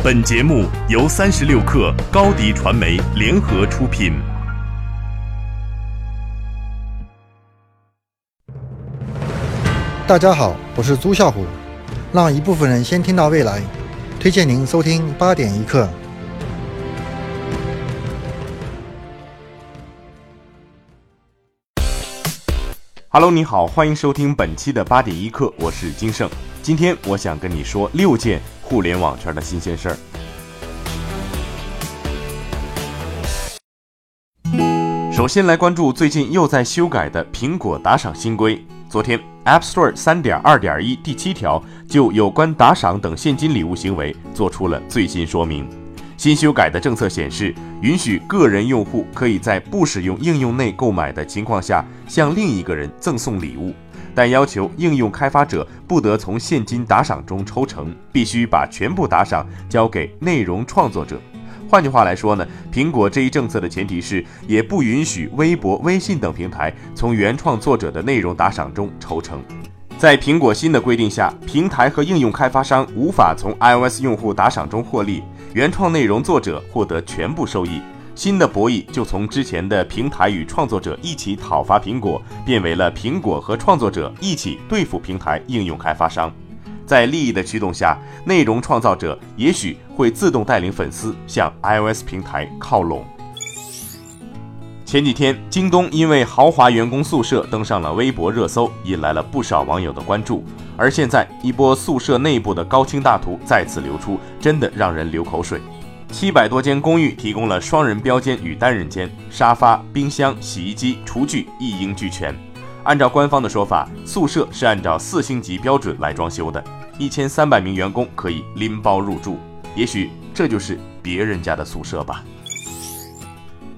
本节目由三十六克高低传媒联合出品。大家好，我是朱啸虎。让一部分人先听到未来，推荐您收听八点一刻。Hello，你好，欢迎收听本期的八点一刻，我是金盛。今天我想跟你说六件互联网圈的新鲜事儿。首先来关注最近又在修改的苹果打赏新规。昨天，App Store 三点二点一第七条就有关打赏等现金礼物行为做出了最新说明。新修改的政策显示，允许个人用户可以在不使用应用内购买的情况下向另一个人赠送礼物，但要求应用开发者不得从现金打赏中抽成，必须把全部打赏交给内容创作者。换句话来说呢，苹果这一政策的前提是，也不允许微博、微信等平台从原创作者的内容打赏中抽成。在苹果新的规定下，平台和应用开发商无法从 iOS 用户打赏中获利，原创内容作者获得全部收益。新的博弈就从之前的平台与创作者一起讨伐苹果，变为了苹果和创作者一起对付平台应用开发商。在利益的驱动下，内容创造者也许会自动带领粉丝向 iOS 平台靠拢。前几天，京东因为豪华员工宿舍登上了微博热搜，引来了不少网友的关注。而现在，一波宿舍内部的高清大图再次流出，真的让人流口水。七百多间公寓提供了双人标间与单人间，沙发、冰箱、洗衣机、厨具一应俱全。按照官方的说法，宿舍是按照四星级标准来装修的，一千三百名员工可以拎包入住。也许这就是别人家的宿舍吧。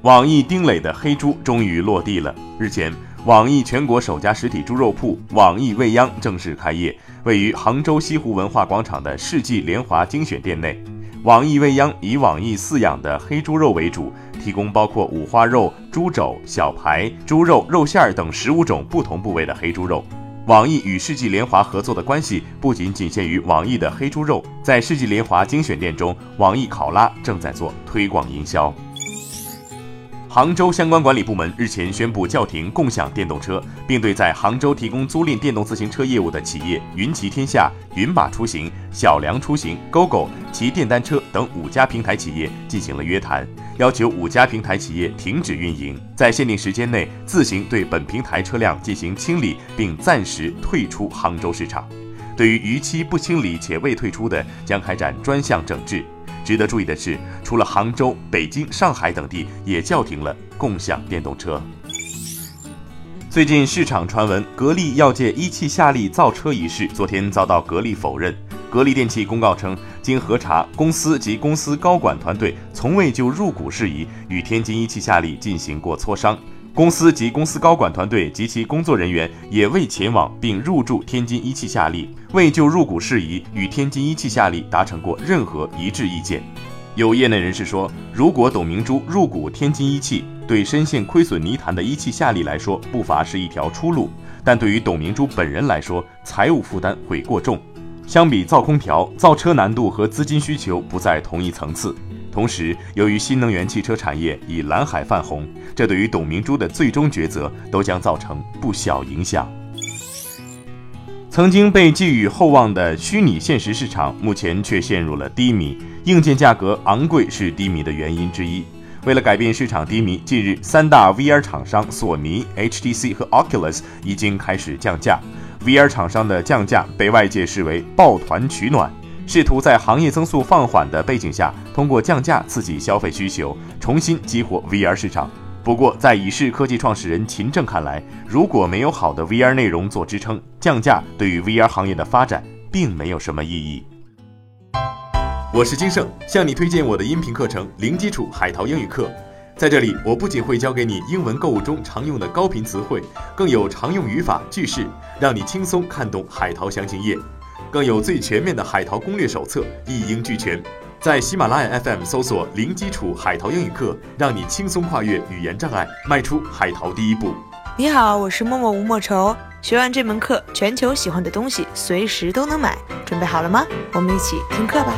网易丁磊的黑猪终于落地了。日前，网易全国首家实体猪肉铺网易未央正式开业，位于杭州西湖文化广场的世纪联华精选店内。网易未央以网易饲养的黑猪肉为主，提供包括五花肉、猪肘、小排、猪肉、肉馅儿等十五种不同部位的黑猪肉。网易与世纪联华合作的关系不仅仅限于网易的黑猪肉，在世纪联华精选店中，网易考拉正在做推广营销。杭州相关管理部门日前宣布叫停共享电动车，并对在杭州提供租赁电动自行车业务的企业云骑天下、云马出行、小梁出行、GoGo 骑电单车等五家平台企业进行了约谈，要求五家平台企业停止运营，在限定时间内自行对本平台车辆进行清理，并暂时退出杭州市场。对于逾期不清理且未退出的，将开展专项整治。值得注意的是，除了杭州、北京、上海等地也叫停了共享电动车。最近市场传闻，格力要借一汽夏利造车一事，昨天遭到格力否认。格力电器公告称，经核查，公司及公司高管团队从未就入股事宜与天津一汽夏利进行过磋商。公司及公司高管团队及其工作人员也未前往并入驻天津一汽夏利，未就入股事宜与天津一汽夏利达成过任何一致意见。有业内人士说，如果董明珠入股天津一汽，对深陷亏损泥潭的一汽夏利来说不乏是一条出路，但对于董明珠本人来说，财务负担会过重。相比造空调，造车难度和资金需求不在同一层次。同时，由于新能源汽车产业以蓝海泛红，这对于董明珠的最终抉择都将造成不小影响。曾经被寄予厚望的虚拟现实市场，目前却陷入了低迷，硬件价格昂贵是低迷的原因之一。为了改变市场低迷，近日三大 VR 厂商索尼、HTC 和 Oculus 已经开始降价。VR 厂商的降价被外界视为抱团取暖。试图在行业增速放缓的背景下，通过降价刺激消费需求，重新激活 VR 市场。不过，在以视科技创始人秦正看来，如果没有好的 VR 内容做支撑，降价对于 VR 行业的发展并没有什么意义。我是金盛，向你推荐我的音频课程《零基础海淘英语课》。在这里，我不仅会教给你英文购物中常用的高频词汇，更有常用语法、句式，让你轻松看懂海淘详情页。更有最全面的海淘攻略手册一应俱全。在喜马拉雅 fm 搜索零基础海淘英语课让你轻松跨越语言障碍迈出海淘第一步。你好我是默默吴莫愁学完这门课全球喜欢的东西随时都能买。准备好了吗？我们一起听课吧。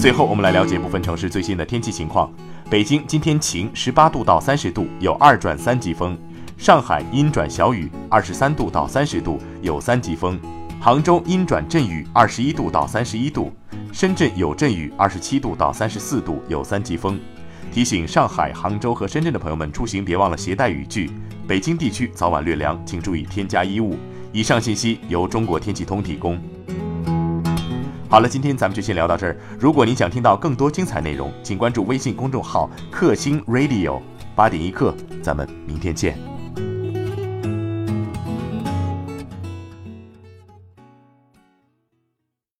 最后我们来了解部分城市最新的天气情况。北京今天晴十八度到三十度有二转三级风。上海阴转小雨，二十三度到三十度，有三级风；杭州阴转阵雨，二十一度到三十一度；深圳有阵雨，二十七度到三十四度，有三级风。提醒上海、杭州和深圳的朋友们出行别忘了携带雨具。北京地区早晚略凉，请注意添加衣物。以上信息由中国天气通提供。好了，今天咱们就先聊到这儿。如果您想听到更多精彩内容，请关注微信公众号“克星 Radio”。八点一刻，咱们明天见。